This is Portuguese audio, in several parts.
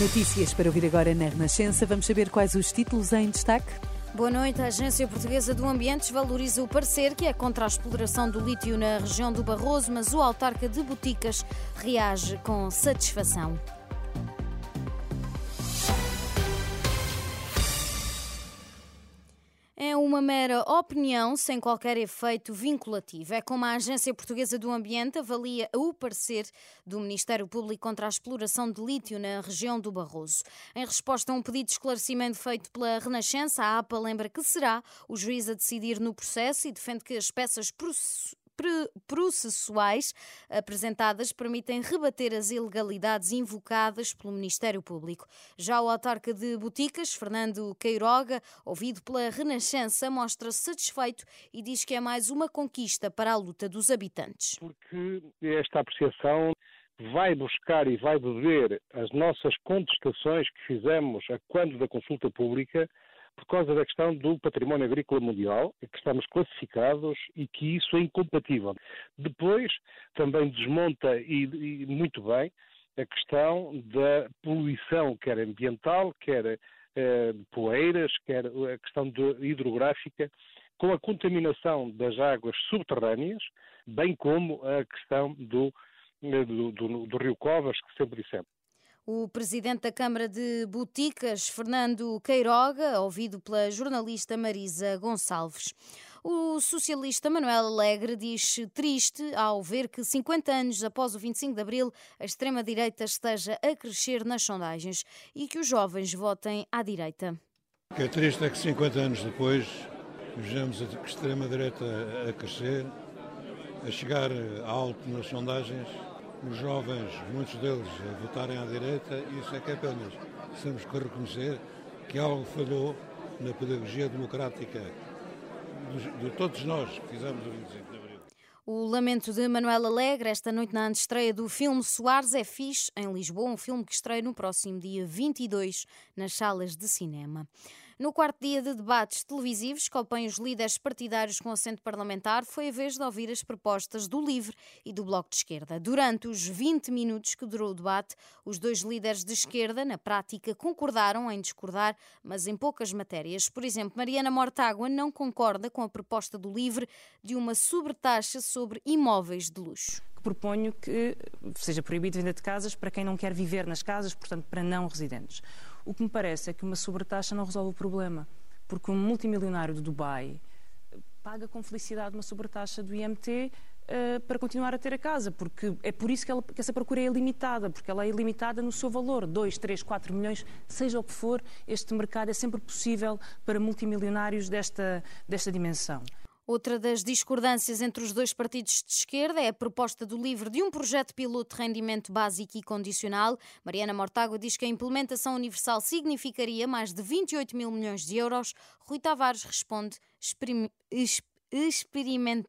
Notícias para ouvir agora na Renascença. Vamos saber quais os títulos em destaque? Boa noite. A Agência Portuguesa do Ambiente desvaloriza o parecer que é contra a exploração do lítio na região do Barroso, mas o autarca de Boticas reage com satisfação. Mera opinião sem qualquer efeito vinculativo. É como a Agência Portuguesa do Ambiente avalia o parecer do Ministério Público contra a exploração de lítio na região do Barroso. Em resposta a um pedido de esclarecimento feito pela Renascença, a APA lembra que será o juiz a decidir no processo e defende que as peças processuais apresentadas permitem rebater as ilegalidades invocadas pelo Ministério Público. Já o autarca de Boticas, Fernando Queiroga, ouvido pela Renascença, mostra-se satisfeito e diz que é mais uma conquista para a luta dos habitantes. Porque esta apreciação vai buscar e vai beber as nossas contestações que fizemos a quando da consulta pública por causa da questão do património agrícola mundial, que estamos classificados e que isso é incompatível. Depois, também desmonta, e, e muito bem, a questão da poluição, quer ambiental, quer eh, poeiras, quer a questão de, hidrográfica, com a contaminação das águas subterrâneas, bem como a questão do, eh, do, do, do rio Covas, que sempre dissemos. O presidente da Câmara de Boticas, Fernando Queiroga, ouvido pela jornalista Marisa Gonçalves. O socialista Manuel Alegre diz triste ao ver que 50 anos após o 25 de abril a extrema-direita esteja a crescer nas sondagens e que os jovens votem à direita. O que é triste é que 50 anos depois vejamos a extrema-direita a crescer, a chegar alto nas sondagens os jovens, muitos deles, a votarem à direita, isso é que é apenas. Temos que reconhecer que algo falhou na pedagogia democrática de, todos nós que fizemos o 25 de Abril. O Lamento de Manuel Alegre, esta noite na antestreia do filme Soares é Fixe, em Lisboa, um filme que estreia no próximo dia 22 nas salas de cinema. No quarto dia de debates televisivos que opõem os líderes partidários com assento parlamentar, foi a vez de ouvir as propostas do LIVRE e do Bloco de Esquerda. Durante os 20 minutos que durou o debate, os dois líderes de esquerda, na prática, concordaram em discordar, mas em poucas matérias. Por exemplo, Mariana Mortágua não concorda com a proposta do LIVRE de uma sobretaxa sobre imóveis de luxo proponho que seja proibido vender de casas para quem não quer viver nas casas, portanto, para não residentes. O que me parece é que uma sobretaxa não resolve o problema, porque um multimilionário de Dubai paga com felicidade uma sobretaxa do IMT uh, eh, para continuar a ter a casa, porque é por isso que, ela, que, essa procura é ilimitada, porque ela é ilimitada no seu valor, 2, 3, 4 milhões, seja o que for, este mercado é sempre possível para multimilionários desta, desta dimensão. Outra das discordâncias entre os dois partidos de esquerda é a proposta do LIVRE de um projeto piloto de rendimento básico e condicional. Mariana Mortágua diz que a implementação universal significaria mais de 28 mil milhões de euros. Rui Tavares responde: experimente.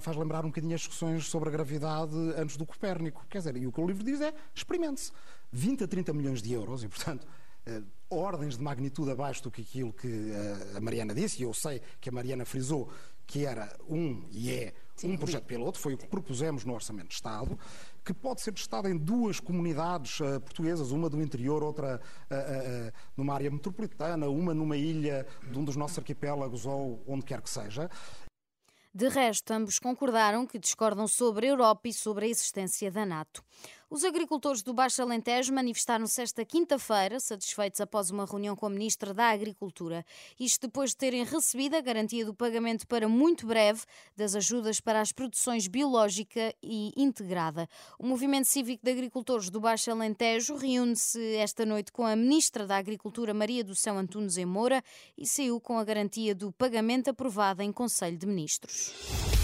Faz lembrar um bocadinho as discussões sobre a gravidade antes do Copérnico. Quer dizer, e o que o livro diz é experimente-se. 20 a 30 milhões de euros e, portanto, ordens de magnitude abaixo do que aquilo que uh, a Mariana disse, e eu sei que a Mariana frisou que era um e é Sim, um projeto piloto, foi o que propusemos no Orçamento de Estado, que pode ser testado em duas comunidades uh, portuguesas, uma do interior, outra uh, uh, numa área metropolitana, uma numa ilha de um dos nossos arquipélagos ou onde quer que seja. De resto, ambos concordaram que discordam sobre a Europa e sobre a existência da NATO. Os agricultores do Baixo Alentejo manifestaram-se esta quinta-feira, satisfeitos após uma reunião com a Ministra da Agricultura. Isto depois de terem recebido a garantia do pagamento para muito breve das ajudas para as produções biológica e integrada. O Movimento Cívico de Agricultores do Baixo Alentejo reúne-se esta noite com a Ministra da Agricultura, Maria do Céu Antunes em Moura, e saiu com a garantia do pagamento aprovada em Conselho de Ministros.